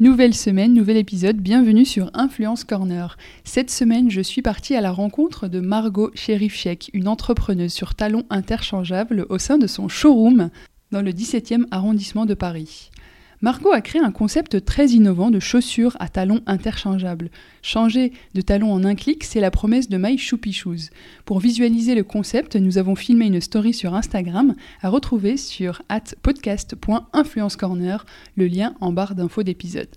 Nouvelle semaine, nouvel épisode, bienvenue sur Influence Corner. Cette semaine, je suis partie à la rencontre de Margot Sherifchek, une entrepreneuse sur talons interchangeables au sein de son showroom dans le 17e arrondissement de Paris. Margot a créé un concept très innovant de chaussures à talons interchangeables. Changer de talons en un clic, c'est la promesse de My Shoopy Shoes. Pour visualiser le concept, nous avons filmé une story sur Instagram à retrouver sur podcast.influencecorner, le lien en barre d'infos d'épisode.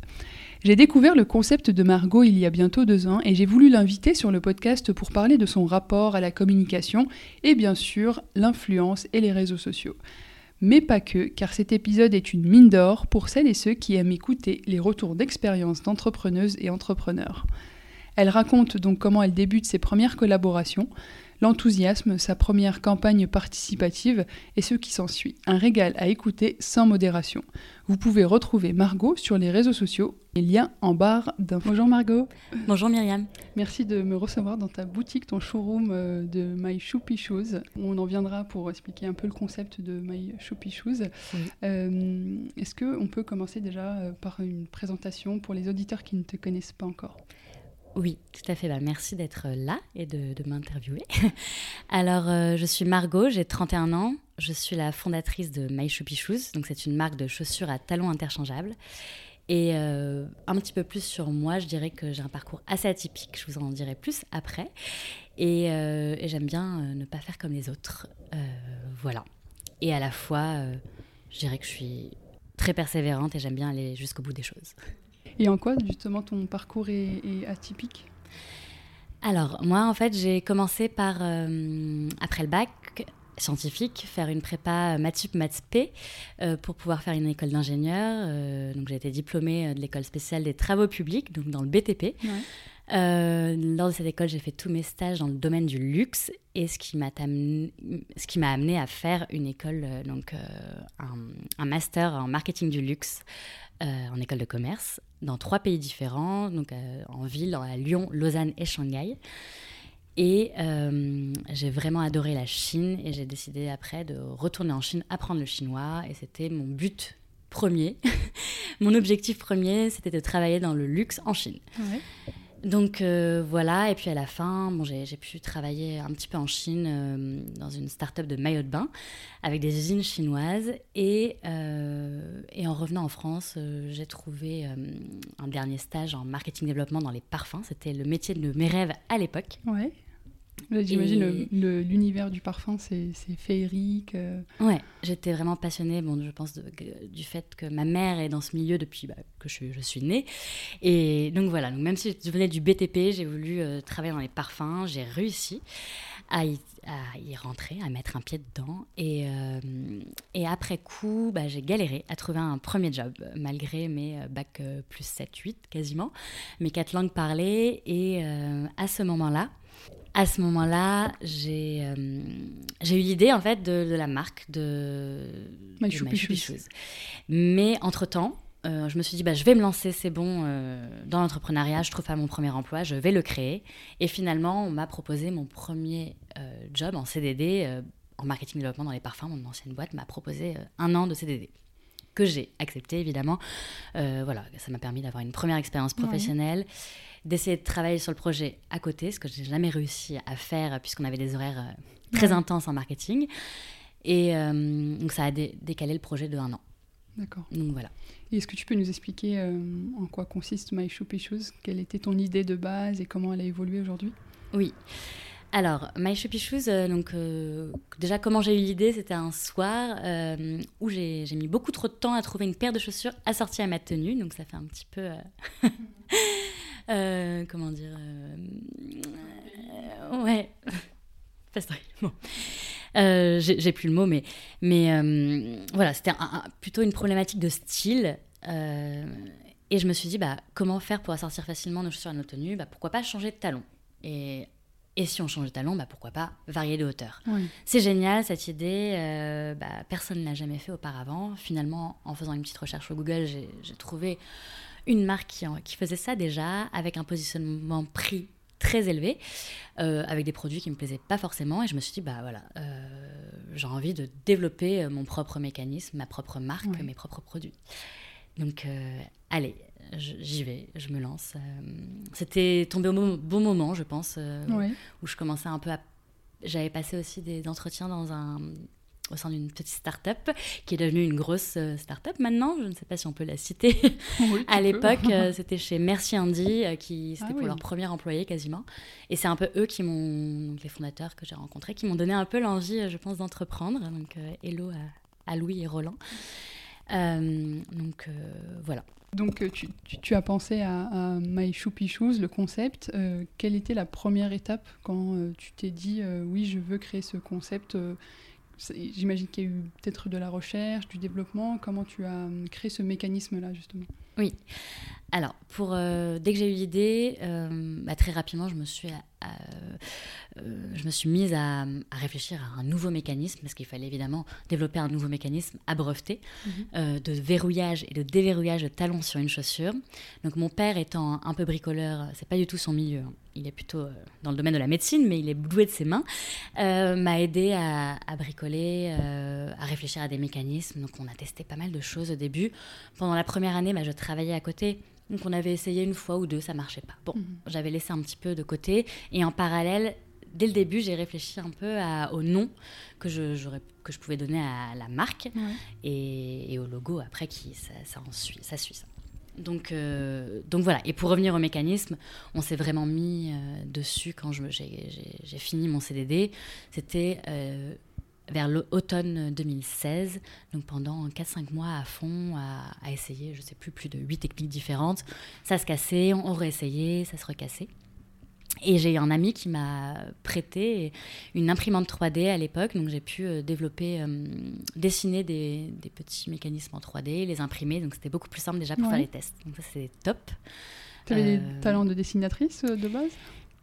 J'ai découvert le concept de Margot il y a bientôt deux ans et j'ai voulu l'inviter sur le podcast pour parler de son rapport à la communication et bien sûr l'influence et les réseaux sociaux mais pas que, car cet épisode est une mine d'or pour celles et ceux qui aiment écouter les retours d'expérience d'entrepreneuses et entrepreneurs. Elle raconte donc comment elle débute ses premières collaborations, l'enthousiasme, sa première campagne participative et ce qui s'ensuit. Un régal à écouter sans modération. Vous pouvez retrouver Margot sur les réseaux sociaux, les liens en barre d'infos. Bonjour Margot. Bonjour Myriam. Merci de me recevoir dans ta boutique, ton showroom euh, de My Shoopy Shoes. On en viendra pour expliquer un peu le concept de My Shoopy Shoes. Euh, est-ce qu'on peut commencer déjà euh, par une présentation pour les auditeurs qui ne te connaissent pas encore? Oui, tout à fait. Bah, merci d'être là et de, m'interviewer. Alors, euh, je suis Margot, j'ai 31 ans. Je suis la fondatrice de My Shoopy Shoes. Donc, c'est une marque de chaussures à talons interchangeables. Et euh, un petit peu plus sur moi, je dirais que j'ai un parcours assez atypique. Je vous en dirai plus après. Euh, et j'aime bien ne pas faire comme les autres. voilà. Et à la fois, je dirais que je suis très persévérante et j'aime bien aller jusqu'au bout des choses. Et en quoi, justement, ton parcours est, atypique? Alors, moi, en fait, j'ai commencé par, euh, après le bac scientifique, faire une prépa Matsup Maths-P euh, pour pouvoir faire une école d'ingénieur. Euh, donc, j'ai été diplômée de l'école spéciale des travaux publics, donc dans le BTP. Lors de cette école, j'ai fait tous mes stages dans le domaine du luxe et ce qui m'a amené, à faire une école, donc un, un, master en marketing du luxe en école de commerce dans trois pays différents, donc euh, en ville, à Lyon, Lausanne et Shanghai. Et euh, j'ai vraiment adoré la Chine et j'ai décidé après de retourner en Chine, apprendre le chinois. Et c'était mon but premier. mon objectif premier, c'était de travailler dans le luxe en Chine. Ouais. Donc euh, voilà, et puis à la fin, bon, j'ai pu travailler un petit peu en Chine euh, dans une start-up de maillot de bain avec des usines chinoises. Et, euh, en revenant en France, j'ai trouvé un dernier stage en marketing développement dans les parfums. C'était le métier de mes rêves à l'époque. J'imagine l'univers du parfum, c'est féerique. Euh. Ouais, j'étais vraiment passionnée, bon, je pense, du fait que ma mère est dans ce milieu depuis bah, que je, je, suis née. Et donc voilà, donc même si je venais du BTP, j'ai voulu euh, travailler dans les parfums, j'ai réussi à y, à y, rentrer, à mettre un pied dedans. Et, euh, et après coup, bah, j'ai galéré à trouver un premier job, malgré mes bac plus 7-8 quasiment, mes quatre langues parlées. Et à ce moment-là, à ce moment-là, j'ai euh, eu l'idée en fait de, la marque de My Shoes. Mais entre-temps, euh, je me suis dit, bah, je vais me lancer, c'est bon, euh, dans l'entrepreneuriat, je trouve pas mon premier emploi, je vais le créer. Et finalement, on m'a proposé mon premier job en CDD, en marketing développement dans les parfums. Mon ancienne boîte m'a proposé un an de CDD. que j'ai accepté évidemment. Voilà, ça m'a permis d'avoir une première expérience professionnelle, d'essayer de travailler sur le projet à côté, ce que j'ai jamais réussi à faire puisqu'on avait des horaires euh, très intenses en marketing. Et euh, donc ça a décalé le projet de un an. D'accord. Donc voilà. Est-ce que tu peux nous expliquer en quoi consiste My Shoppy Shoes Quelle était ton idée de base et comment elle a évolué aujourd'hui? Oui. Alors, My Shoppy Shoes, euh, donc, euh, déjà comment j'ai eu l'idée, c'était un soir euh, où j'ai mis beaucoup trop de temps à trouver une paire de chaussures assorties à ma tenue, donc ça fait un petit peu... comment dire Ouais. bon. j'ai plus le mot, mais, mais voilà, c'était plutôt une problématique de style. et je me suis dit, bah, comment faire pour assortir facilement nos chaussures à nos tenues? Bah, Pourquoi pas changer de talon? Et et si on change de talon, bah pourquoi pas varier de hauteur? C'est génial cette idée, euh, bah, personne ne l'a jamais fait auparavant. Finalement, en faisant une petite recherche au Google, j'ai trouvé une marque qui, qui, faisait ça déjà, avec un positionnement prix très élevé, euh, avec des produits qui me plaisaient pas forcément. Et je me suis dit, bah voilà, euh, j'ai envie de développer mon propre mécanisme, ma propre marque, mes propres produits. Donc, allez, j'y vais, je me lance. Euh, c'était tombé au bon moment, je pense, euh, où je commençais un peu à. J'avais passé aussi des entretiens dans un au sein d'une petite start-up qui est devenue une grosse euh, start-up maintenant. Je ne sais pas si on peut la citer. à l'époque, c'était chez Merci Andy, qui c'était ah pour leur premier employé quasiment. Et c'est un peu eux qui m'ont, les fondateurs que j'ai rencontrés, qui m'ont donné un peu l'envie, je pense, d'entreprendre. Donc, hello à, à, Louis et Roland. donc voilà. Donc euh, tu, as pensé à, My Shoopy Shoes, le concept. Euh, quelle était la première étape quand euh, tu t'es dit oui, je veux créer ce concept J'imagine qu'il y a eu peut-être de la recherche, du développement. Comment tu as créé ce mécanisme-là justement? Oui. Alors, pour, dès que j'ai eu l'idée, bah, très rapidement, je me suis euh, je me suis mise à, réfléchir à un nouveau mécanisme, parce qu'il fallait évidemment développer un nouveau mécanisme à breveter, mhm. euh, de verrouillage et de déverrouillage de talons sur une chaussure. Donc mon père étant un peu bricoleur, c'est pas du tout son milieu, hein. il est plutôt euh, dans le domaine de la médecine, mais il est doué de ses mains, m'a aidé à, bricoler, à réfléchir à des mécanismes. Donc on a testé pas mal de choses au début. Pendant la première année, bah, je travaillais à côté donc on avait essayé une fois ou deux, ça marchait pas. Bon, mhm. j'avais laissé un petit peu de côté. Et en parallèle, dès le début, j'ai réfléchi un peu au nom que je, que je pouvais donner à la marque et, au logo après qui ça, ça, suit, ça suit ça. Donc, euh, donc voilà. Et pour revenir au mécanisme, on s'est vraiment mis euh, dessus quand j'ai fini mon CDD. C'était euh, vers l'automne 2016, donc pendant 4-5 mois à fond, à, essayer, je ne sais plus, plus de 8 techniques différentes. Ça se cassait, on réessayait, ça se recassait. Et j'ai un ami qui m'a prêté une imprimante 3D à l'époque, donc j'ai pu euh, développer, euh, dessiner des, petits mécanismes en 3D, les imprimer, donc c'était beaucoup plus simple déjà pour faire les tests. Donc ça c'est top. Tu avais des euh, talents de dessinatrice de base?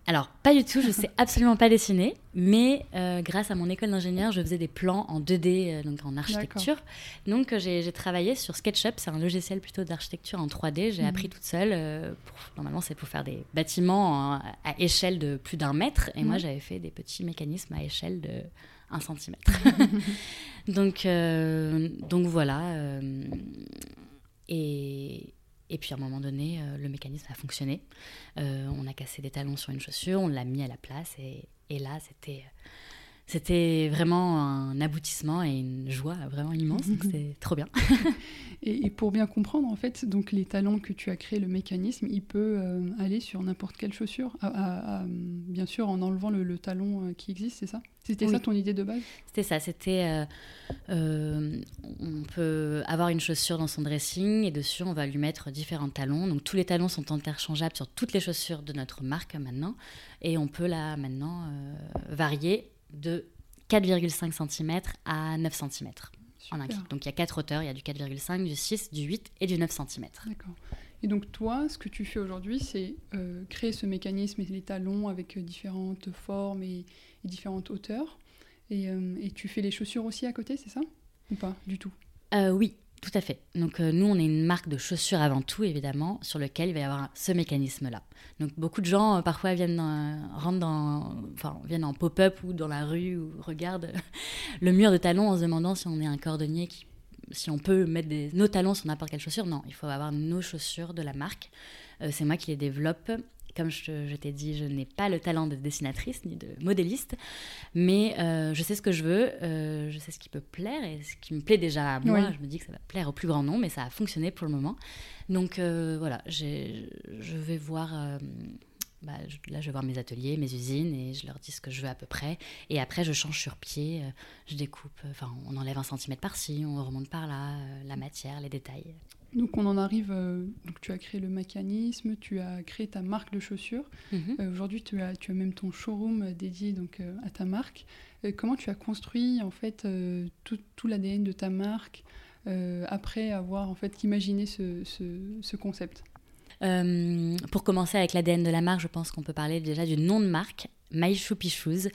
Alors, pas du tout, je sais absolument pas dessiner, mais euh, grâce à mon école d'ingénieur, je faisais des plans en 2D, euh, donc en architecture. Donc, euh, j'ai travaillé sur SketchUp, c'est un logiciel plutôt d'architecture en 3D. J'ai mhm. appris toute seule. normalement, c'est pour faire des bâtiments à échelle de plus d'un mètre, et moi, j'avais fait des petits mécanismes à échelle de 1 cm. donc, donc voilà. et, et puis à un moment donné, euh, le mécanisme a fonctionné. Euh, on a cassé des talons sur une chaussure, on l'a mis à la place et, et là, c'était c'était vraiment un aboutissement et une joie vraiment immense. c'est trop bien. et, pour bien comprendre, en fait, donc les talons que tu as créé, le mécanisme, il peut euh, aller sur n'importe quelle chaussure, bien sûr en enlevant le, talon qui existe, c'est ça? C'était ça ton idée de base? C'était ça. C'était. Euh, on peut avoir une chaussure dans son dressing et dessus, on va lui mettre différents talons. Donc, tous les talons sont interchangeables sur toutes les chaussures de notre marque maintenant. Et on peut là, maintenant, euh, varier de 4,5 cm à 9 cm en un Donc, il y a quatre hauteurs il y a du 4,5, du 6, du 8 et du 9 cm. D'accord. Et donc toi, ce que tu fais aujourd'hui, c'est euh, créer ce mécanisme et les talons avec différentes formes et, différentes hauteurs. Euh, et, tu fais les chaussures aussi à côté, c'est ça? Ou pas du tout? Euh, Oui, tout à fait. Donc euh, nous, on est une marque de chaussures avant tout, évidemment, sur lequel il va y avoir ce mécanisme-là. Donc beaucoup de gens parfois viennent dans, enfin viennent en pop-up ou dans la rue ou regardent le mur de talons en se demandant si on est un cordonnier qui si on peut mettre nos talons sur n'importe quelle chaussure. Non, il faut avoir nos chaussures de la marque. c'est moi qui les développe comme je, t'ai dit, je n'ai pas le talent de dessinatrice ni de modéliste, mais euh, je sais ce que je veux, euh, je sais ce qui peut plaire et ce qui me plaît déjà à moi. Je me dis que ça va plaire au plus grand nombre, mais ça a fonctionné pour le moment. Donc euh, voilà, je vais voir. Bah, là, je vais voir mes ateliers, mes usines, et je leur dis ce que je veux à peu près. Et après, je change sur pied, je découpe, enfin, on enlève un centimètre par-ci, on remonte par là, la matière, les détails. Donc on en arrive, euh, donc tu as créé le mécanisme, tu as créé ta marque de chaussures. Mhm. Euh, aujourd'hui tu as, tu as même ton showroom dédié donc, euh, à ta marque. comment tu as construit en fait tout, tout l'ADN de ta marque après avoir en fait imaginé ce, ce, concept? Pour commencer avec l'ADN de la marque, je pense qu'on peut parler déjà du nom de marque, My Shoopy Shoes.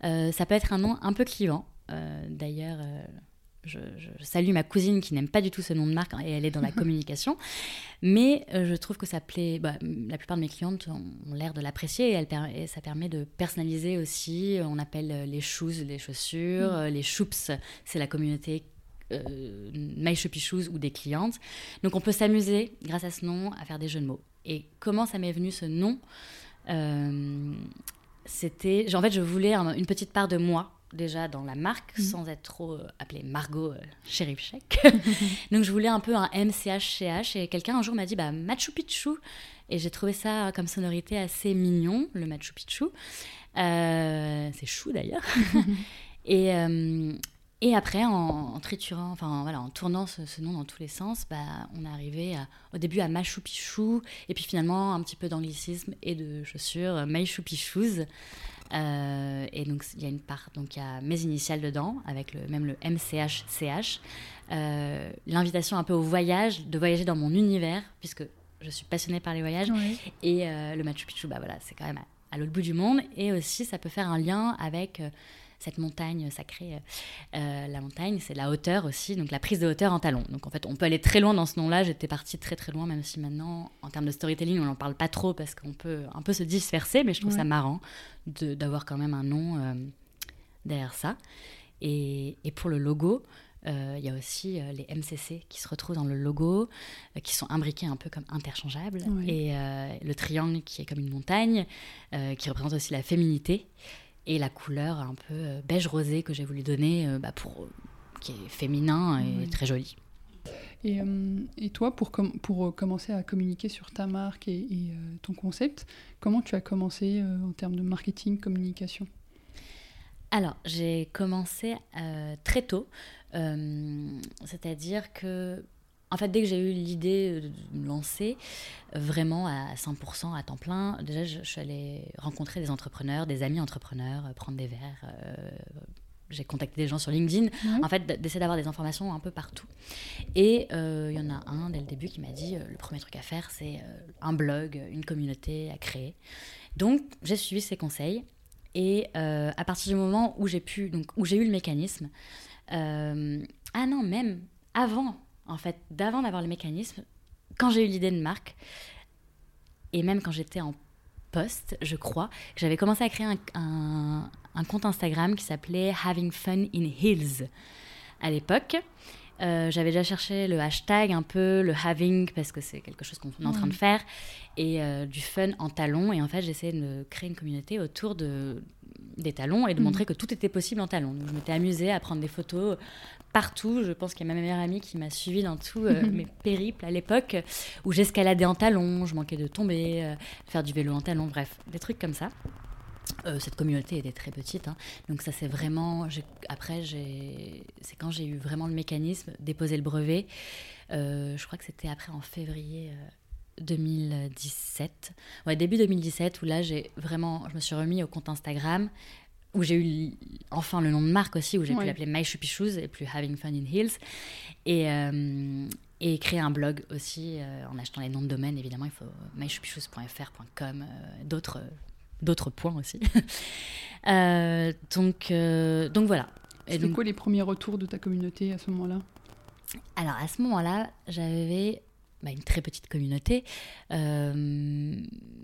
ça peut être un nom un peu clivant. D'ailleurs, je, salue ma cousine qui n'aime pas du tout ce nom de marque et elle est dans la communication. Mais euh, je trouve que ça plaît. Bah, la plupart de mes clientes ont, l'air de l'apprécier et, ça permet de personnaliser aussi. On appelle euh, les shoes les chaussures, mm. euh, les choups, c'est la communauté My Shoppy Shoes ou des clientes. Donc on peut s'amuser grâce à ce nom à faire des jeux de mots. Et comment ça m'est venu ce nom? C'était. En fait, je voulais une petite part de moi déjà dans la marque, mhm. sans être trop euh, appelée Margot euh, Sheriff. Donc je voulais un peu un MCH-CH et quelqu'un un jour m'a dit bah, Machu Picchu. Et j'ai trouvé ça comme sonorité assez mignon, le Machu Picchu. Euh, c'est chou d'ailleurs. et, et après, en, triturant, enfin voilà, en tournant ce, nom dans tous les sens, bah, on est arrivé au début à Machu Picchu, et puis finalement un petit peu d'anglicisme et de chaussures, Machu Picchu. Euh, et donc, il y a une part, donc il y a mes initiales dedans, avec le, même le MCH-CH. Euh, l'invitation un peu au voyage, de voyager dans mon univers, puisque je suis passionnée par les voyages. Et euh, le Machu Picchu, bah voilà, c'est quand même à, l'autre bout du monde. Et aussi, ça peut faire un lien avec cette montagne sacrée. Euh, la montagne, c'est la hauteur aussi, donc la prise de hauteur en talon. Donc en fait, on peut aller très loin dans ce nom-là. J'étais partie très très loin, même si maintenant, en termes de storytelling, on n'en parle pas trop parce qu'on peut un peu se disperser, mais je trouve ça marrant d'avoir quand même un nom euh, derrière ça. Et, et, pour le logo, euh, il y a aussi les MCC qui se retrouvent dans le logo, qui sont imbriqués un peu comme interchangeables. Et le triangle qui est comme une montagne, qui représente aussi la féminité et la couleur un peu euh, beige rosé que j'ai voulu donner euh, bah, pour euh, qui est féminin et très joli. Et, et, toi, pour, pour commencer à communiquer sur ta marque et, ton concept, comment tu as commencé en termes de marketing, communication? Alors, j'ai commencé très tôt, c'est-à-dire que en fait, dès que j'ai eu l'idée de me lancer vraiment à 100%, à temps plein, déjà, je, suis allée rencontrer des entrepreneurs, des amis entrepreneurs, euh, prendre des verres. Euh, j'ai contacté des gens sur LinkedIn, en fait, d'essayer d'avoir des informations un peu partout. Et euh, il y en a un dès le début qui m'a dit le premier truc à faire, c'est un blog, une communauté à créer. Donc, j'ai suivi ses conseils. Et à partir du moment où j'ai pu, donc où j'ai eu le mécanisme, ah non, même avant en fait, d'avant d'avoir le mécanisme, quand j'ai eu l'idée de marque, et même quand j'étais en poste, je crois, j'avais commencé à créer un, compte Instagram qui s'appelait Having Fun in Hills à l'époque. Euh, j'avais déjà cherché le hashtag un peu, le having, parce que c'est quelque chose qu'on est en train de faire, et euh, du fun en talons. Et en fait, j'essayais de créer une communauté autour de, des talons et de mm. montrer que tout était possible en talons. Donc, je m'étais amusée à prendre des photos partout. Je pense qu'il y a ma meilleure amie qui m'a suivie dans tous euh, mes périples à l'époque, où j'escaladais en talons, je manquais de tomber, faire du vélo en talons, bref, des trucs comme ça. Euh, cette communauté était très petite, hein. donc ça c'est vraiment. Après, c'est quand j'ai eu vraiment le mécanisme, déposer le brevet. je crois que c'était après en février 2017, ouais début 2017 où là j'ai vraiment, je me suis remis au compte Instagram où j'ai eu enfin le nom de marque aussi, où j'ai pu l'appeler My Shoes et plus Having Fun in Hills. Et, euh, et créer un blog aussi euh, en achetant les noms de domaine. Évidemment, il faut myshoopyshoes.fr.com, euh, d'autres, d'autres points aussi. donc, donc voilà. C'était quoi les premiers retours de ta communauté à ce moment-là? Alors à ce moment-là, j'avais bah, une très petite communauté,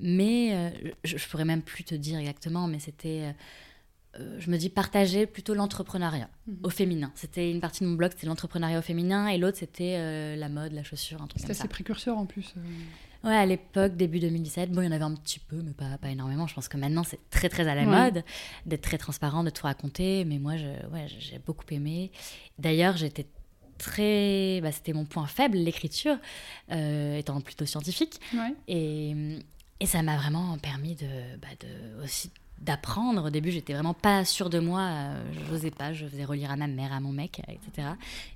mais je, je, pourrais même plus te dire exactement, mais c'était euh, je me dis partager plutôt l'entrepreneuriat Mhm. au féminin. C'était une partie de mon blog, c'était l'entrepreneuriat au féminin, et l'autre c'était euh, la mode, la chaussure, un truc comme ça. assez précurseur en plus. euh. Ouais, à l'époque, début 2017, bon, il y en avait un petit peu, mais pas, pas énormément. Je pense que maintenant, c'est très, très à la Ouais. mode d'être très transparent, de tout raconter. Mais moi, je, ouais, j'ai beaucoup aimé. D'ailleurs, j'étais très... Bah, c'était mon point faible, l'écriture, euh, étant plutôt scientifique. Ouais. Et, et ça m'a vraiment permis de, bah, de aussi d'apprendre. Au début, j'étais vraiment pas sûre de moi. euh, Je n'osais pas. Je faisais relire à ma mère, à mon mec, etc.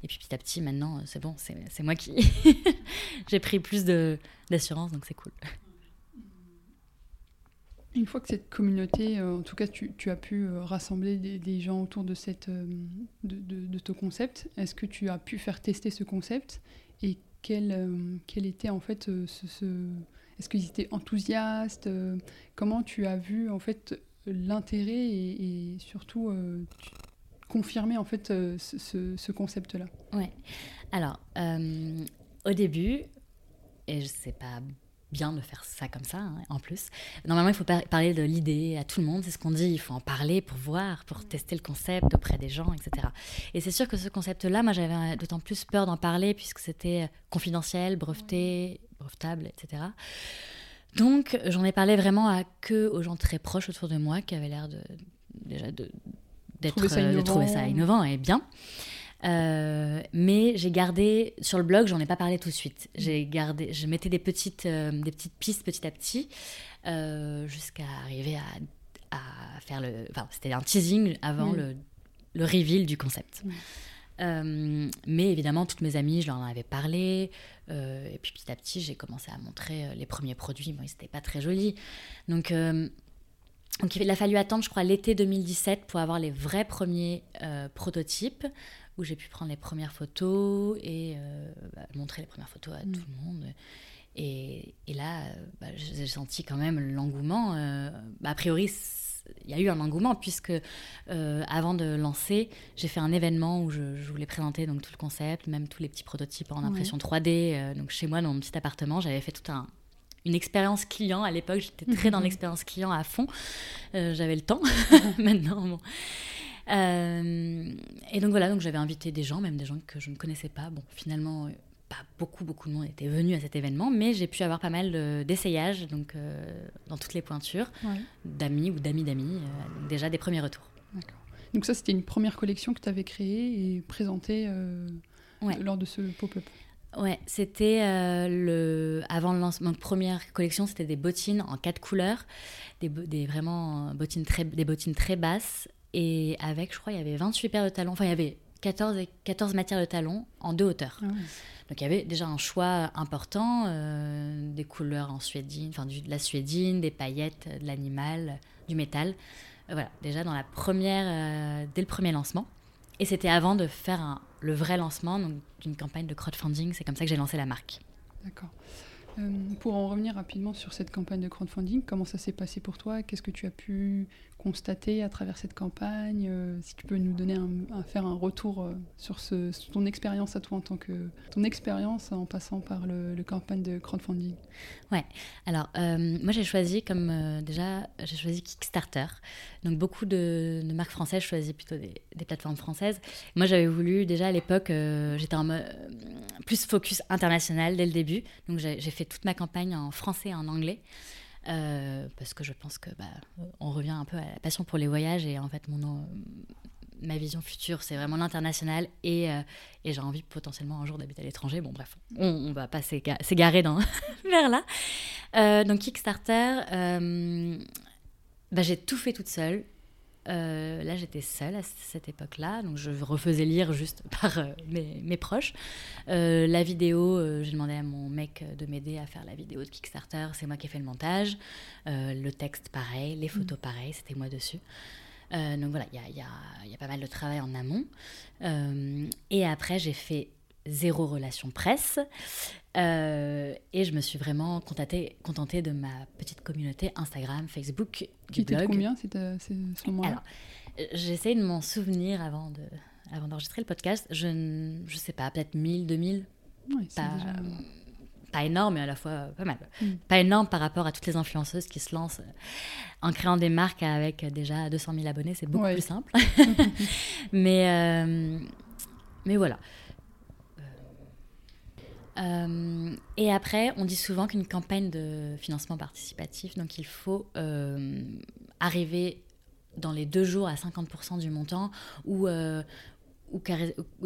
Et puis petit à petit, maintenant, c'est bon. C'est moi qui j'ai pris plus d'assurance, donc c'est cool. Une fois que cette communauté, euh, en tout cas, tu, as pu euh, rassembler des, gens autour de, cette, euh, de, de- ton concept, est-ce que tu as pu faire tester ce concept et quel, euh, quel était en fait euh, ce... ce- Est-ce qu'ils étaient enthousiastes euh, Comment tu as vu en fait l'intérêt et, et surtout euh, confirmer en fait euh, ce, ce- ce concept-là Ouais. Alors, euh, au début, et je sais pas bien de faire ça comme ça, hein, en plus. Normalement, il faut par- parler de l'idée à tout le monde, c'est ce qu'on dit. Il faut en parler pour voir, pour tester le concept auprès des gens, etc. Et c'est sûr que ce concept-là, moi, j'avais d'autant plus peur d'en parler puisque c'était confidentiel, breveté, brevetable, etc. Donc, j'en ai parlé vraiment à que aux gens très proches autour de moi qui avaient l'air de déjà de d'être Trouver ça euh, de trouver innovant. ça innovant et bien. Euh, mais j'ai gardé sur le blog, j'en ai pas parlé tout de suite. J'ai gardé, je mettais des petites, euh, des petites pistes petit à petit euh, jusqu'à arriver à, à faire le. Enfin, c'était un teasing avant le, le reveal du concept. Euh, mais évidemment, toutes mes amies, je leur en avais parlé. euh, et puis petit à petit, j'ai commencé à montrer euh, les premiers produits. Bon, ils n'étaient pas très jolis. Donc, euh, donc, il a fallu attendre, je crois, l'été 2017 pour avoir les vrais premiers prototypes, où j'ai pu prendre les premières photos et bah, montrer les premières photos à Mm. tout le monde. Et, et là, bah, j'ai senti quand même l'engouement. bah, a priori, il y a eu un engouement, puisque euh, avant de lancer, j'ai fait un événement où je, je voulais présenter donc, tout le concept, même tous les petits prototypes en Ouais. impression 3D. euh, donc chez moi, dans mon petit appartement, j'avais fait tout un, une expérience client. À l'époque, j'étais très dans l'expérience client à fond. Euh, j'avais le temps. Maintenant, bon. Euh, et donc voilà, donc j'avais invité des gens, même des gens que je ne connaissais pas. Bon, finalement, pas beaucoup, beaucoup de monde était venu à cet événement, mais j'ai pu avoir pas mal de- d'essayages, donc euh, dans toutes les pointures, Ouais. d'amis ou d'amis d'amis, euh, déjà des premiers retours. D'accord. Donc ça, c'était une première collection que tu avais créée et présentée euh, Ouais. lors de ce pop-up. Ouais, c'était le avant le lancement. Donc première collection, c'était des bottines en quatre couleurs, des, des vraiment bottines très des bottines très basses et avec, je crois, il y avait 28 paires de talons. Enfin, il y avait 14 et 14 matières de talons en deux hauteurs. Ah ouais. Donc il y avait déjà un choix important, euh, des couleurs en suédine, enfin de la suédine, des paillettes, de l'animal, du métal. Euh, voilà, déjà dans la première, euh, dès le premier lancement. Et c'était avant de faire un- le vrai lancement, d'une campagne de crowdfunding. C'est comme ça que j'ai lancé la marque. D'accord. Euh, pour en revenir rapidement sur cette campagne de crowdfunding, comment ça s'est passé pour toi? Qu'est-ce que tu as pu constater à travers cette campagne Euh, Si tu peux nous donner un, faire un retour euh, sur, ton expérience à toi en tant que ton expérience en passant par le, campagne de crowdfunding. Alors, euh, moi j'ai choisi comme déjà, j'ai choisi Kickstarter. Donc beaucoup de, marques françaises, je choisis plutôt des, plateformes françaises. Moi j'avais voulu, déjà à l'époque, j'étais en mode plus focus international dès le début. Donc j'ai fait toute ma campagne en français et en anglais. Euh, parce que je pense que bah, on revient un peu à la passion pour les voyages et en fait mon ma vision future c'est vraiment l'international et, euh, et j'ai envie potentiellement un jour d'habiter à l'étranger bon bref on, va pas s'éga- s'égarer dans vers là euh, donc Kickstarter, euh, bah, j'ai tout fait toute seule. Euh, là, j'étais seule à cette époque-là, donc je refaisais lire juste par euh, mes, mes proches. Euh, la vidéo, j'ai demandé à mon mec de m'aider à faire la vidéo de Kickstarter, c'est moi qui ai fait le montage. Le texte, pareil, les photos, pareil, c'était moi dessus. Donc voilà, il y a, il y a- il y a pas mal de travail en amont. Et après, j'ai fait zéro relation presse. Euh, et je me suis vraiment contentée, contentée de ma petite communauté Instagram, Facebook, du Qui était blog. combien c'était à ce moment-là? Euh, j'essaie de m'en souvenir avant de avant d'enregistrer le podcast. Je ne je sais pas, peut-être 1000, 2000, Ouais, c'est pas, déjà- pas énorme, mais à la fois pas mal. Mm. Pas énorme par rapport à toutes les influenceuses qui se lancent euh, en créant des marques avec déjà 200 000 abonnés, c'est beaucoup Ouais. plus simple. mais, euh, mais voilà. Euh, et après, on dit souvent qu'une campagne de financement participatif, donc il faut euh, arriver dans les deux jours à 50% du montant ou, euh, ou,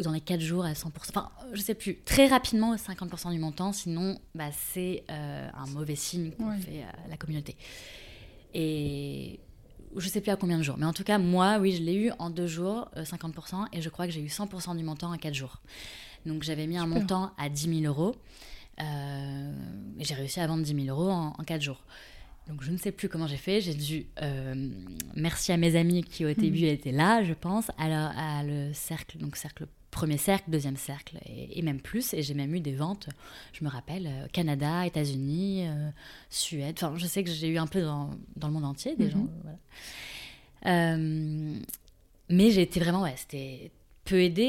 dans les quatre jours à 100%. Enfin, je sais plus. Très rapidement, 50% du montant, sinon, bah, c'est un mauvais signe qu'on Ouais. fait à la communauté. Et je sais plus à combien de jours. Mais en tout cas, moi, oui, je l'ai eu en deux jours, euh, 50%, et je crois que j'ai eu 100% du montant en quatre jours. Donc j'avais mis un Super. montant à 10 000 euros, euh, j'ai réussi à vendre 10 000 euros en, en quatre jours. Donc je ne sais plus comment j'ai fait. J'ai dû. euh, merci à mes amis qui au début étaient là, je pense, alors à le cercle, donc cercle premier cercle, deuxième cercle et, et même plus. Et j'ai même eu des ventes. Je me rappelle euh, Canada, États-Unis, euh, Suède. Enfin, je sais que j'ai eu un peu dans, dans le monde entier des Mhm. gens. Voilà. Mais j'ai été vraiment, ouais, c'était peu aidée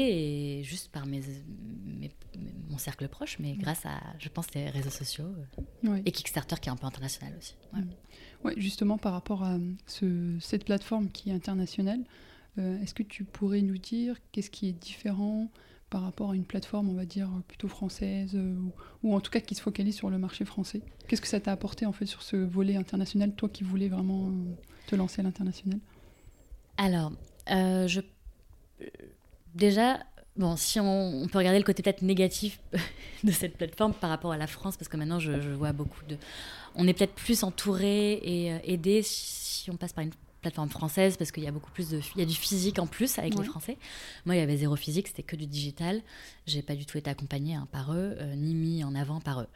et juste par mes, mes- mon cercle proche, mais grâce à, je pense, les réseaux sociaux euh, et Kickstarter qui est un peu international aussi. Voilà. Ouais, justement, par rapport à ce- cette plateforme qui est internationale, euh, est-ce que tu pourrais nous dire qu'est-ce qui est différent par rapport à une plateforme, on va dire, plutôt française, euh, ou, ou en tout cas qui se focalise sur le marché français? Qu'est-ce que ça t'a apporté en fait sur ce volet international, toi qui voulais vraiment euh, te lancer à l'international? Alors, euh, je... déjà, bon, si on, on peut regarder le côté peut-être négatif de cette plateforme par rapport à la France, parce que maintenant je, je vois beaucoup de... On est peut-être plus entouré et euh, aidé si, si on passe par une plateforme française, parce qu'il y a beaucoup plus de... Il y a du physique en plus avec Ouais. les Français. Moi, il y avait zéro physique, c'était que du digital. J'ai pas du tout été accompagnée hein, par eux, euh, ni mis en avant par eux.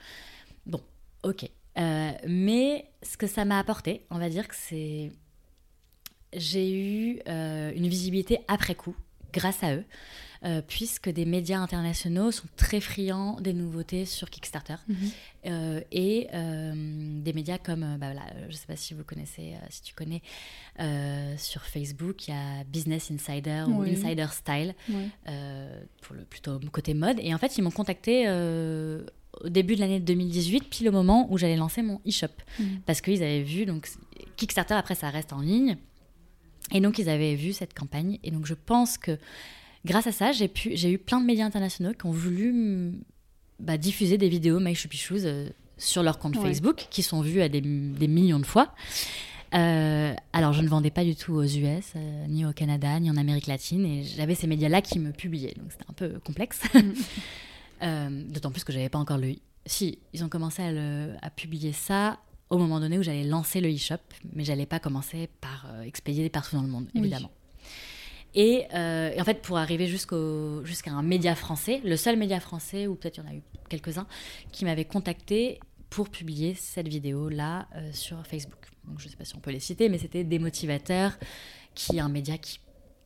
Bon, ok. Euh, mais ce que ça m'a apporté, on va dire que c'est j'ai eu euh, une visibilité après coup grâce à eux, euh, puisque des médias internationaux sont très friands des nouveautés sur Kickstarter. Euh, et euh, des médias comme, bah je ne sais pas si vous connaissez, si tu connais, sur Facebook, il y a Business Insider ou. Insider Style, pour le plutôt côté mode. Et en fait, ils m'ont contacté au début de l'année 2018, pile au moment où j'allais lancer mon e-shop. Mhm. Parce qu'ils avaient vu, donc Kickstarter, après, ça reste en ligne. Et donc, ils avaient vu cette campagne. Et donc, je pense que grâce à ça, j'ai pu- j'ai eu plein de médias internationaux qui ont voulu mm, bah, diffuser des vidéos My Shoopy Shoes euh, sur leur compte Ouais. Facebook, qui sont vues à des, des millions de fois. Euh, alors, je ne vendais pas du tout aux US, euh, ni au Canada, ni en Amérique latine. Et j'avais ces médias-là qui me publiaient. Donc, c'était un peu complexe. Euh, D'autant plus que j'avais pas encore le. Si, ils ont commencé à, le- à publier ça au moment donné où j'allais lancer le e-shop, mais j'allais pas commencer par euh, expédier partout dans le monde, Oui. évidemment. Et, euh, et en fait, pour arriver jusqu'au jusqu'à un média français, le seul média français, ou peut-être il y en a eu quelques-uns, qui m'avait contacté pour publier cette vidéo-là euh, sur Facebook. Donc, je sais pas si on peut les citer, mais c'était Démotivateur, qui est un média qui,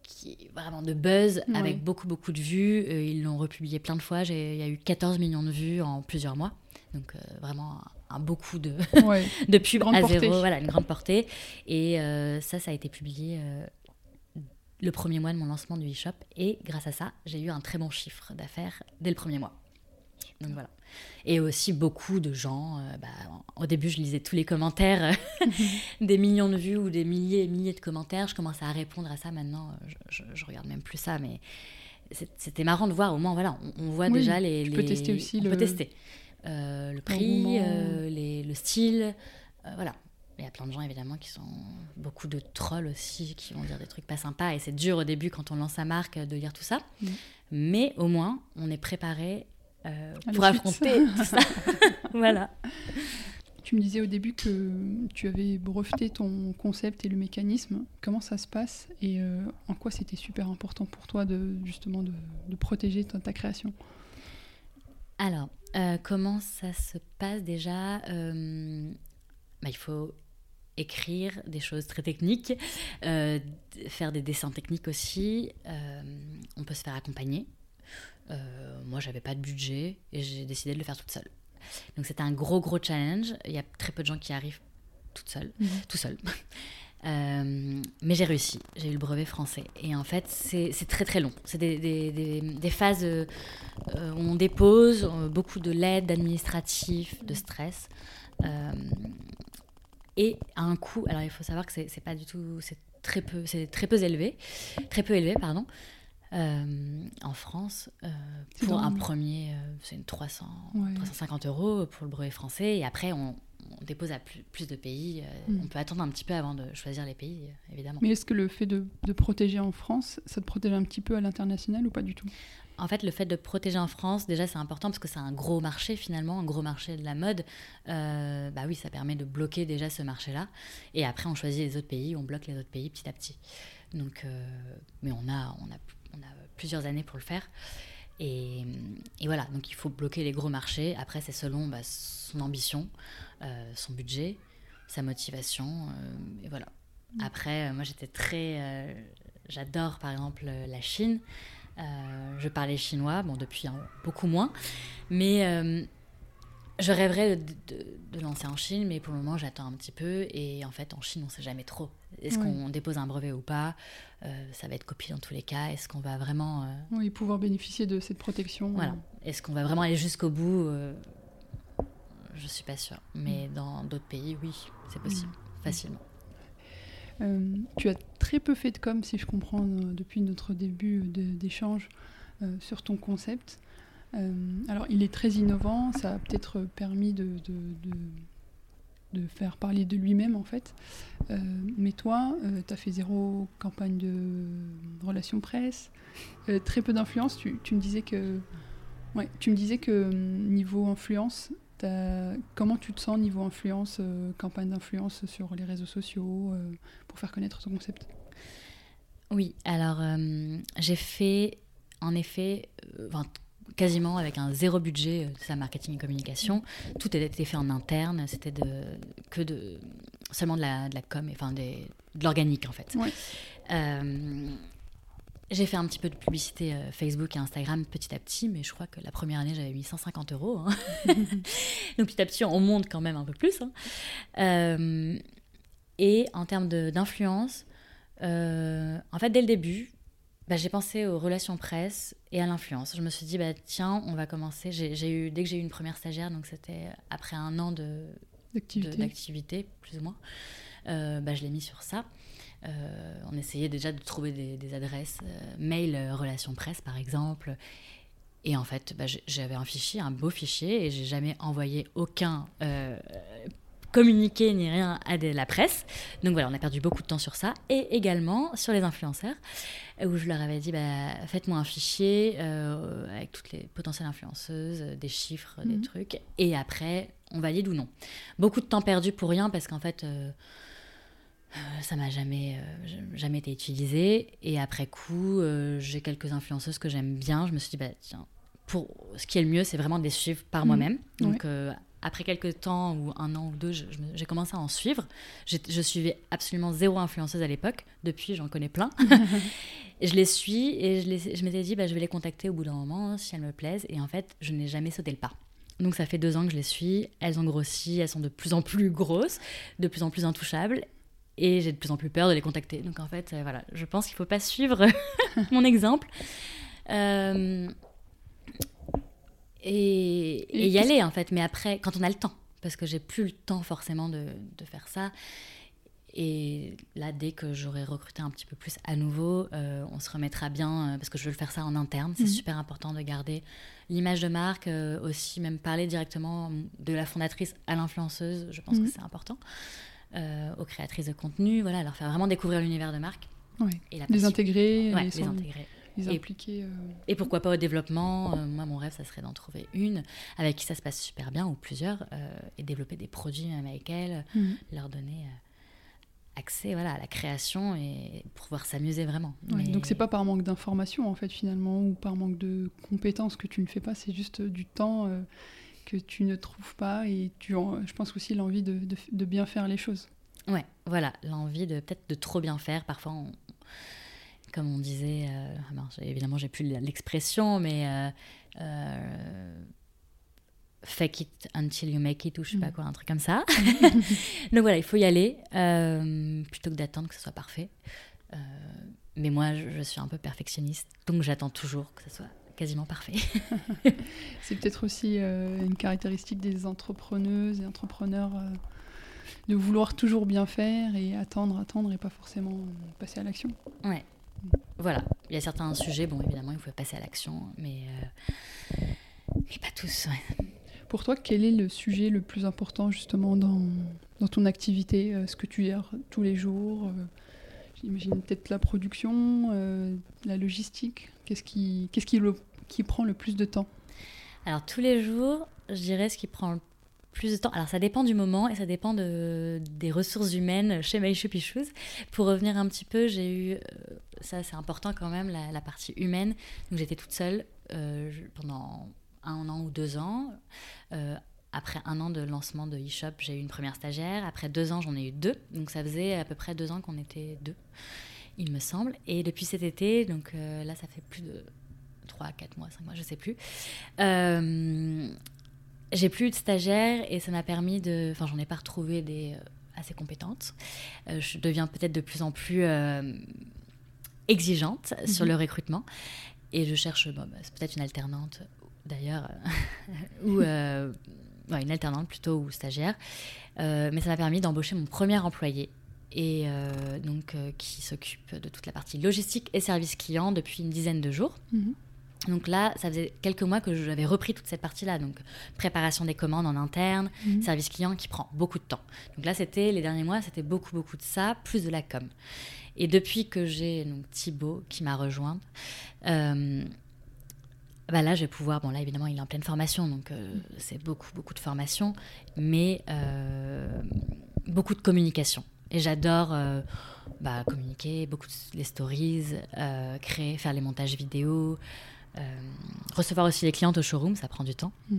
qui est vraiment de buzz, avec beaucoup, beaucoup de vues. Euh, ils l'ont republié plein de fois. Il y a eu 14 millions de vues en plusieurs mois. Donc, vraiment un, beaucoup de, Ouais. de pubs Grande à portée. zéro, voilà, une grande portée. Et euh, ça, ça a été publié euh, le premier mois de mon lancement du e-shop. Et grâce à ça, j'ai eu un très bon chiffre d'affaires dès le premier mois. Donc voilà. Et aussi beaucoup de gens. euh, bah, au début, je lisais tous les commentaires, des millions de vues ou des milliers et milliers de commentaires. Je commençais à répondre à ça maintenant. Je, je, je regarde même plus ça, mais c'était marrant de voir. Au moins, voilà, on, on voit Oui, déjà les. tu peux les- tester aussi on le- peut tester Euh, le prix, euh, les- le style, euh, voilà. Il y a plein de gens évidemment qui sont beaucoup de trolls aussi qui vont dire des trucs pas sympas et c'est dur au début quand on lance sa marque de lire tout ça. Mm. Mais au moins on est préparé pour affronter tout ça. voilà. Tu me disais au début que tu avais breveté ton concept et le mécanisme. Comment ça se passe et euh, en quoi c'était super important pour toi de justement de, de protéger ta, ta création? Alors, euh, comment ça se passe déjà Euh, bah, Il faut écrire des choses très techniques, euh, faire des dessins techniques aussi. Euh, on peut se faire accompagner. Euh, moi, j'avais pas de budget et j'ai décidé de le faire toute seule. Donc, c'était un gros, gros challenge. Il y a très peu de gens qui arrivent toute seule, Mhm. tout seul. Mais j'ai réussi, j'ai eu le brevet français. Et en fait, c'est très très long. C'est des, des, des, phases où on dépose, beaucoup de l'aide administrative, de stress. et à un coût, alors il faut savoir que c'est pas du tout, c'est très peu, c'est très peu élevé, très peu élevé, pardon. Euh, en France, euh, pour un premier, euh, c'est 300, 350 euros pour le brevet français. Et après, on, dépose à plus, de pays. Mm. On peut attendre un petit peu avant de choisir les pays, évidemment. Mais est-ce que le fait de, protéger en France, ça te protège un petit peu à l'international ou pas du tout? En fait, le fait de protéger en France, déjà, c'est important parce que c'est un gros marché finalement, un gros marché de la mode. bah oui, ça permet de bloquer déjà ce marché-là. Et après, on choisit les autres pays, on bloque les autres pays petit à petit. Donc, mais on a, on a on a plusieurs années pour le faire. Et, voilà, donc il faut bloquer les gros marchés. Après, c'est selon bah, son ambition, euh, son budget, sa motivation. Euh, et voilà. Mm. Après, euh, moi, j'étais très. J'adore, par exemple, la Chine. je parlais chinois, bon, depuis beaucoup moins. Mais je rêverais de, lancer en Chine, mais pour le moment, j'attends un petit peu. Et en fait, en Chine, on ne sait jamais trop. Est-ce qu'on dépose un brevet ou pas? Euh, Ça va être copié dans tous les cas. Est-ce qu'on va vraiment. Euh, oui, pouvoir bénéficier de cette protection? Voilà. Est-ce qu'on va vraiment aller jusqu'au bout euh, Je ne suis pas sûre. Mais mm. dans d'autres pays, oui, c'est possible, mm. facilement. tu as très peu fait de com, si je comprends, depuis notre début d'échange sur ton concept. alors, il est très innovant, ça a peut-être permis de, de faire parler de lui-même en fait. Euh, mais toi, euh, tu as fait zéro campagne de relations presse, euh, très peu d'influence. Tu, tu, me disais que, ouais, tu me disais que niveau influence, comment tu te sens niveau influence, campagne d'influence sur les réseaux sociaux pour faire connaître ton concept? Oui, alors j'ai fait en effet, quasiment avec un zéro budget de sa marketing et communication. Tout a été fait en interne, c'était de, que de seulement de la, de la com, enfin des, de l'organique en fait. Euh, j'ai fait un petit peu de publicité euh, Facebook et Instagram petit à petit, mais je crois que la première année j'avais mis 150 euros. Hein. Donc petit à petit on monte quand même un peu plus. Hein. Euh, et en termes d'influence, en fait dès le début, bah, j'ai pensé aux relations presse et à l'influence. Je me suis dit, bah, tiens, on va commencer. J'ai eu, dès que j'ai eu une première stagiaire, donc c'était après un an d'activité, plus ou moins, euh, bah, je l'ai mis sur ça. Euh, on essayait déjà de trouver des, adresses, euh, mail, relations presse par exemple. Et en fait, bah, j'avais un fichier, un beau fichier, et j'ai jamais envoyé aucun communiqué ni rien à la presse. Donc voilà, on a perdu beaucoup de temps sur ça. Et également sur les influenceurs où je leur avais dit bah, faites-moi un fichier euh, avec toutes les potentielles influenceuses, des chiffres, des mhm. trucs, et après on valide ou non. Beaucoup de temps perdu pour rien parce qu'en fait euh, euh, ça m'a jamais, jamais été utilisé. Et après coup, j'ai quelques influenceuses que j'aime bien. Je me suis dit bah, tiens, pour ce qui est le mieux, c'est vraiment de les suivre par mhm. moi-même. Donc après quelques temps, ou un an ou deux, j'ai commencé à en suivre. Je suivais absolument zéro influenceuse à l'époque. Depuis, j'en connais plein. et je les suis et je, je m'étais dit, bah, je vais les contacter au bout d'un moment si elles me plaisent. Et en fait, je n'ai jamais sauté le pas. Donc ça fait deux ans que je les suis. Elles ont grossi, elles sont de plus en plus grosses, de plus en plus intouchables. Et j'ai de plus en plus peur de les contacter. Donc en fait, euh, voilà, je pense qu'il ne faut pas suivre mon exemple. Euh, et, y aller en fait. Mais après, quand on a le temps, parce que j'ai plus le temps forcément de, de, faire ça. Et là, dès que j'aurai recruté un petit peu plus à nouveau, euh, on se remettra bien, parce que je veux faire ça en interne. C'est mhm. super important de garder l'image de marque, aussi même parler directement de la fondatrice à l'influenceuse. Je pense que mhm. c'est important. Aux créatrices de contenu, voilà, leur faire vraiment découvrir l'univers de marque. Et les intégrer. Ouais, les intégrer et, euh. Et pourquoi pas au développement euh, Moi, mon rêve, ça serait d'en trouver une avec qui ça se passe super bien, ou plusieurs, euh, et développer des produits même avec elles, mhm. leur donner accès voilà, à la création et pouvoir s'amuser vraiment. Ouais, Donc c'est pas par manque d'information en fait finalement ou par manque de compétences que tu ne fais pas, c'est juste du temps que tu ne trouves pas et tu je pense aussi l'envie de, de, bien faire les choses. Ouais, voilà, l'envie de peut-être de trop bien faire. Parfois on, comme on disait, euh, ah ben, évidemment j'ai plus l'expression, mais euh, euh, fake it until you make it ou je sais pas Mm. quoi, un truc comme ça. Donc voilà, il faut y aller euh, plutôt que d'attendre que ce soit parfait. Mais moi, je, je suis un peu perfectionniste, donc j'attends toujours que ce soit quasiment parfait. C'est peut-être aussi euh, une caractéristique des entrepreneuses et entrepreneurs euh, de vouloir toujours bien faire et attendre, attendre et pas forcément passer à l'action. Ouais. Voilà, il y a certains sujets, bon, évidemment, il faut passer à l'action, mais, euh, mais pas tous. ouais. Pour toi, quel est le sujet le plus important justement dans, dans ton activité Ce que tu gères tous les jours J'imagine peut-être la production, euh, la logistique. Qu'est-ce qui, qu'est-ce qui, le- qui prend le plus de temps Alors, tous les jours, je dirais ce qui prend le plus de temps. Alors, ça dépend du moment et ça dépend de, des ressources humaines chez My Shoppy. Pour revenir un petit peu, j'ai eu, euh, ça c'est important quand même, la, partie humaine. Donc, j'étais toute seule euh, pendant un an ou deux ans. Euh, après un an de lancement de e-shop, j'ai eu une première stagiaire. Après deux ans, j'en ai eu deux. Donc, ça faisait à peu près deux ans qu'on était deux, il me semble. Et depuis cet été, donc là, ça fait plus de 3, 4 mois, 5 mois, je sais plus. Euh, j'ai plus de stagiaires et ça m'a permis de. Enfin, j'en ai pas retrouvé des euh, assez compétentes. Euh, je deviens peut-être de plus en plus euh, exigeante sur le recrutement et je cherche bon, bah, c'est peut-être une alternante d'ailleurs ou euh, ouais, une alternante plutôt ou stagiaire. Mais ça m'a permis d'embaucher mon premier employé et donc qui s'occupe de toute la partie logistique et service client depuis une dizaine de jours. Mhm. Donc là, ça faisait quelques mois que j'avais repris toute cette partie-là, donc préparation des commandes en interne, Mhm. service client qui prend beaucoup de temps. Donc là, c'était les derniers mois, c'était beaucoup beaucoup de ça, plus de la com. Et depuis que j'ai donc Thibaut qui m'a rejointe, euh, bah là, je vais pouvoir. Bon, là, évidemment, il est en pleine formation, donc euh, c'est beaucoup, beaucoup de formation, mais euh, beaucoup de communication. Et j'adore euh, bah, communiquer, beaucoup de, les stories, créer, faire les montages vidéo, recevoir aussi les clientes au showroom, ça prend du temps. Mm.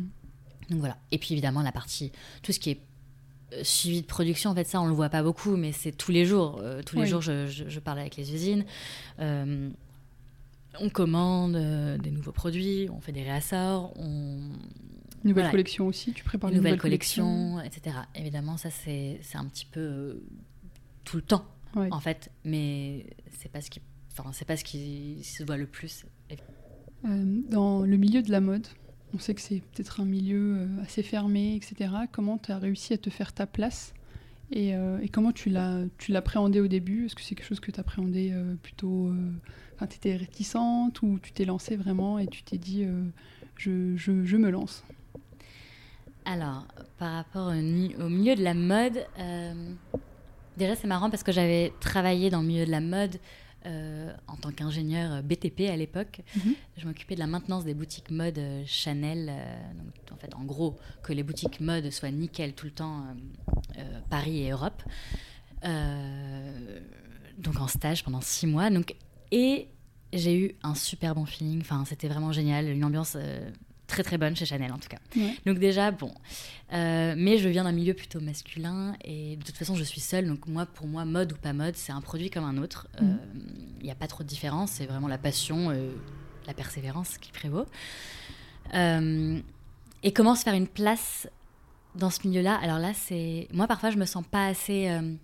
Donc voilà. Et puis évidemment, la partie, tout ce qui est euh, suivi de production, en fait, ça, on le voit pas beaucoup, mais c'est tous les jours. Euh, tous les jours, je, je- je parle avec les usines. Euh, on commande euh, des nouveaux produits, on fait des réassorts, on Nouvelle Voilà. collection aussi, tu prépares une nouvelle nouvelle collection, etc. Évidemment, ça c'est un petit peu euh, tout le temps en fait, mais c'est pas ce qui, enfin c'est pas ce qui se voit le plus. Euh, dans le milieu de la mode, on sait que c'est peut-être un milieu euh, assez fermé, etc. Comment tu as réussi à te faire ta place et, euh, et comment tu l'as tu l'appréhendais au début? Est-ce que c'est quelque chose que tu appréhendais plutôt... Enfin, tu étais réticente ou tu t'es lancée vraiment et tu t'es dit je, je- me lance? Alors, par rapport au, milieu de la mode, déjà c'est marrant parce que j'avais travaillé dans le milieu de la mode euh, en tant qu'ingénieur BTP à l'époque. Mhm. Je m'occupais de la maintenance des boutiques mode euh, Chanel. euh, donc, en fait, en gros, que les boutiques mode soient nickel tout le temps, euh, Paris et Europe. Donc en stage pendant six mois. Donc, et j'ai eu un super bon feeling. Enfin, c'était vraiment génial. Une ambiance très très bonne chez Chanel en tout cas. Ouais. Donc déjà, bon. Euh, mais je viens d'un milieu plutôt masculin et de toute façon, je suis seule. Donc moi, pour moi, mode ou pas mode, c'est un produit comme un autre. Il Mhm. n'y a pas trop de différence. C'est vraiment la passion, euh, la persévérance qui prévaut. Euh, et comment se faire une place dans ce milieu-là? Alors là, c'est... Moi, parfois, je me sens pas assez... euh,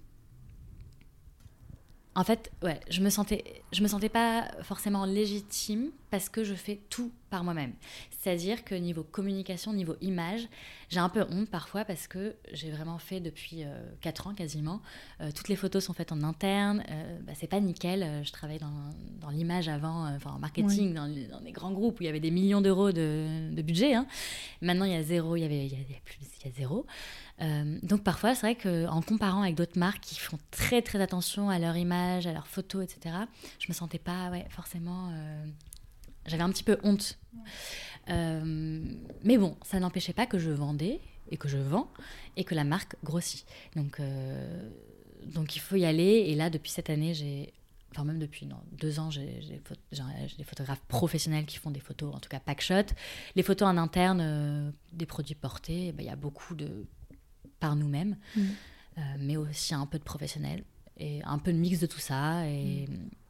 En fait, ouais, je me sentais, je me sentais pas forcément légitime parce que je fais tout par moi-même. C'est-à-dire que niveau communication, niveau image, j'ai un peu honte parfois parce que j'ai vraiment fait depuis 4 ans quasiment. Euh, toutes les photos sont faites en interne. Euh, bah, c'est pas nickel. Euh, Je travaillais dans, dans l'image avant, euh, enfin en marketing, dans, des grands groupes où il y avait des millions d'euros de, de budget. hein. Maintenant, il y a zéro. Il y avait, il y a, plus, il y a zéro. Euh, donc parfois, c'est vrai qu'en comparant avec d'autres marques qui font très très attention à leur image, à leurs photos, etc., je me sentais pas ouais, forcément. J'avais un petit peu honte. Euh, mais bon, ça n'empêchait pas que je vendais et que je vends et que la marque grossit. Donc, euh, donc il faut y aller. Et là, depuis cette année, j'ai. Enfin, même depuis non, deux ans, j'ai des photographes professionnels qui font des photos, en tout cas pack shot. Les photos en interne euh, des produits portés, eh ben, il y a beaucoup de par nous-mêmes, euh, mais aussi un peu de professionnel et un peu de mix de tout ça. Et,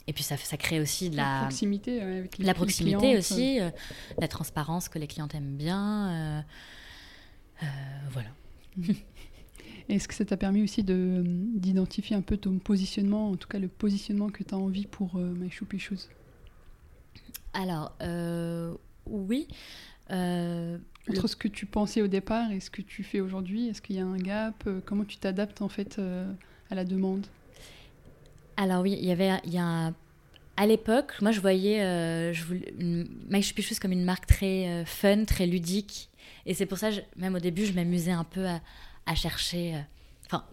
et puis ça, ça crée aussi de La la, proximité ouais, avec les la proximité clientes, aussi, euh, la transparence que les clients aiment bien. euh, voilà. Est-ce que ça t'a permis aussi de, d'identifier un peu ton positionnement, en tout cas le positionnement que tu as envie pour euh, My Shoopy Shoes? Alors, oui. Entre ce que tu pensais au départ et ce que tu fais aujourd'hui, est-ce qu'il y a un gap? Comment tu t'adaptes en fait à la demande? Alors oui, il y avait, il y a à l'époque, moi je voyais euh, je voulais, My Shoes comme une marque très euh, fun, très ludique. Et c'est pour ça, même au début, je m'amusais un peu à, chercher. Euh, enfin,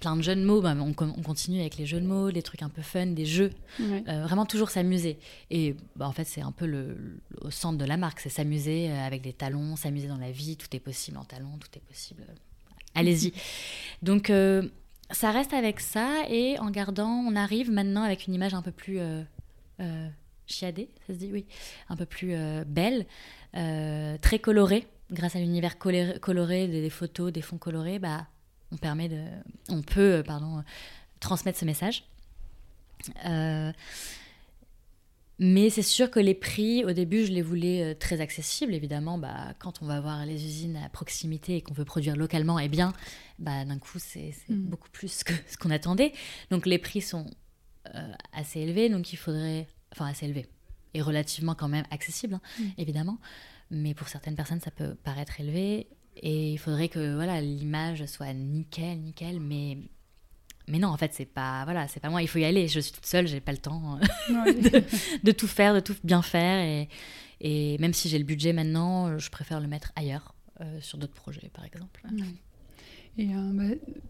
plein de jeux de mots. Bah, on, continue avec les jeux de mots, les trucs un peu fun, des jeux. vraiment toujours s'amuser. Et bah, en fait, c'est un peu le, au centre de la marque. C'est s'amuser avec des talons, s'amuser dans la vie. Tout est possible en talons, tout est possible. Allez-y. Donc ça reste avec ça et en gardant, on arrive maintenant avec une image un peu plus euh, euh chiadée, ça se dit oui, un peu plus euh, belle, très colorée, grâce à l'univers coloré, des, photos, des fonds colorés, bah on permet de, on peut pardon transmettre ce message. Mais c'est sûr que les prix, au début, je les voulais euh, très accessibles. Évidemment, bah, quand on va voir les usines à proximité et qu'on veut produire localement, eh bien, bah, d'un coup, c'est mm. beaucoup plus que ce qu'on attendait. Donc, les prix sont euh, assez élevés. Donc, il faudrait. Enfin, assez élevés. Et relativement quand même accessibles, hein, mm. évidemment. Mais pour certaines personnes, ça peut paraître élevé. Et il faudrait que voilà l'image soit nickel, nickel. Mais mais non, en fait, c'est pas voilà, c'est pas moi. Il faut y aller. Je suis toute seule, j'ai pas le temps euh, de, tout faire, de tout bien faire. Et, et même si j'ai le budget maintenant, euh, je préfère le mettre ailleurs, euh, sur d'autres projets, par exemple. Et bah,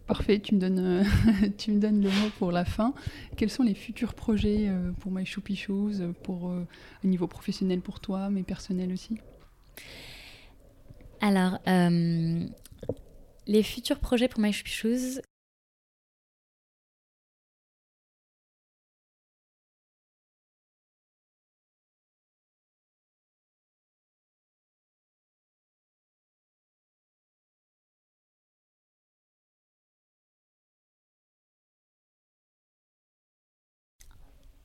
parfait, tu me donnes, tu me donnes le mot pour la fin. Quels sont les futurs projets pour My Shoopy Shoes, pour au niveau professionnel pour toi, mais personnel aussi? Alors, les futurs projets pour My Shoes,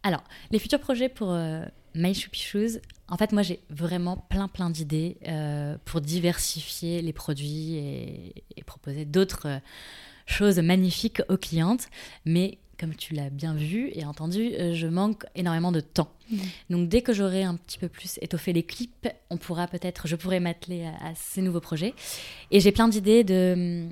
Alors, les futurs projets pour euh, My Shoopy Shoes, en fait, moi, j'ai vraiment plein, plein d'idées euh, pour diversifier les produits et, proposer d'autres euh, choses magnifiques aux clientes. Mais comme tu l'as bien vu et entendu, je manque énormément de temps. Mmh. Donc, dès que j'aurai un petit peu plus étoffé les clips, on pourra peut-être, je pourrai m'atteler à, ces nouveaux projets. Et j'ai plein d'idées de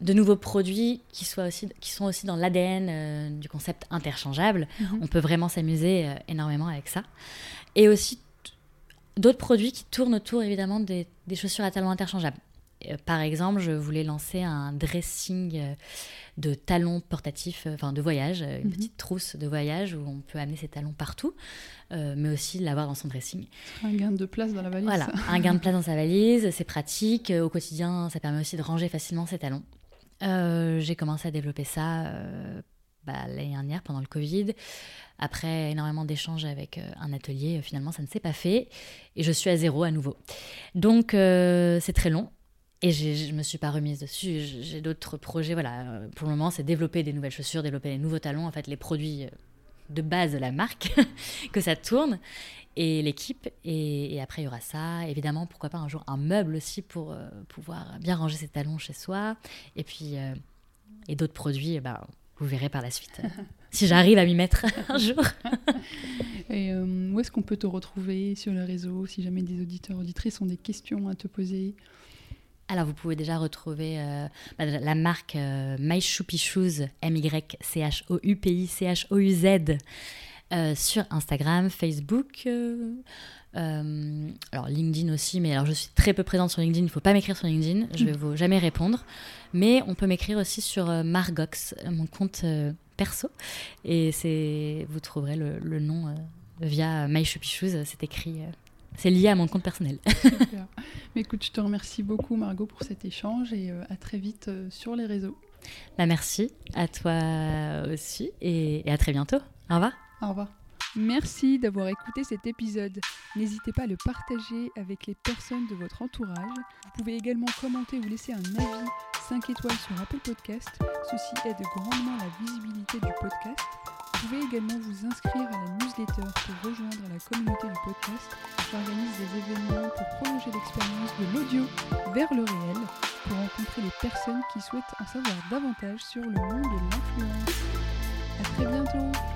de nouveaux produits qui, soient aussi, qui sont aussi dans l'ADN euh, du concept interchangeable. Mhm. On peut vraiment s'amuser euh, énormément avec ça. Et aussi d'autres produits qui tournent autour évidemment des, chaussures à talons interchangeables. Euh, par exemple, je voulais lancer un dressing de talons portatifs, enfin de voyage, une mhm. petite trousse de voyage où on peut amener ses talons partout, mais aussi l'avoir dans son dressing. Un gain de place dans la valise. Voilà, un gain de place dans sa valise, c'est pratique. Au quotidien, ça permet aussi de ranger facilement ses talons. Euh, j'ai commencé à développer ça euh, bah, l'année dernière pendant le Covid. Après énormément d'échanges avec euh, un atelier, finalement ça ne s'est pas fait et je suis à zéro à nouveau. Donc c'est très long et je ne me suis pas remise dessus. J'ai d'autres projets. Voilà, pour le moment c'est développer des nouvelles chaussures, développer des nouveaux talons, en fait les produits de base de la marque, que ça tourne et l'équipe. Et, après, il y aura ça. Évidemment, pourquoi pas un jour un meuble aussi pour euh, pouvoir bien ranger ses talons chez soi. Et puis, euh, et d'autres produits, bah, vous verrez par la suite. si j'arrive à m'y mettre un jour. et euh, où est-ce qu'on peut te retrouver sur le réseau si jamais des auditeurs, auditrices ont des questions à te poser? Alors, vous pouvez déjà retrouver bah, la marque My Shoopy Shoes, M-Y-C-H-O-U-P-I-C-H-O-U-Z, euh, sur Instagram, Facebook. Euh, euh, alors LinkedIn aussi, mais alors je suis très peu présente sur LinkedIn. Il ne faut pas m'écrire sur LinkedIn, je ne vais vous jamais répondre. Mais on peut m'écrire aussi sur Margox, mon compte perso, et c'est vous trouverez le, nom via My Shoes. C'est écrit. C'est lié à mon compte personnel. Mais écoute, je te remercie beaucoup Margot pour cet échange et à très vite sur les réseaux. Bah merci à toi aussi et à très bientôt. Au revoir. Au revoir. Merci d'avoir écouté cet épisode. N'hésitez pas à le partager avec les personnes de votre entourage. Vous pouvez également commenter ou laisser un avis 5 étoiles sur Apple Podcast. Ceci aide grandement la visibilité du podcast. Vous pouvez également vous inscrire à la newsletter pour rejoindre la communauté du podcast. J'organise des événements pour prolonger l'expérience de l'audio vers le réel, pour rencontrer les personnes qui souhaitent en savoir davantage sur le monde de l'influence. À très bientôt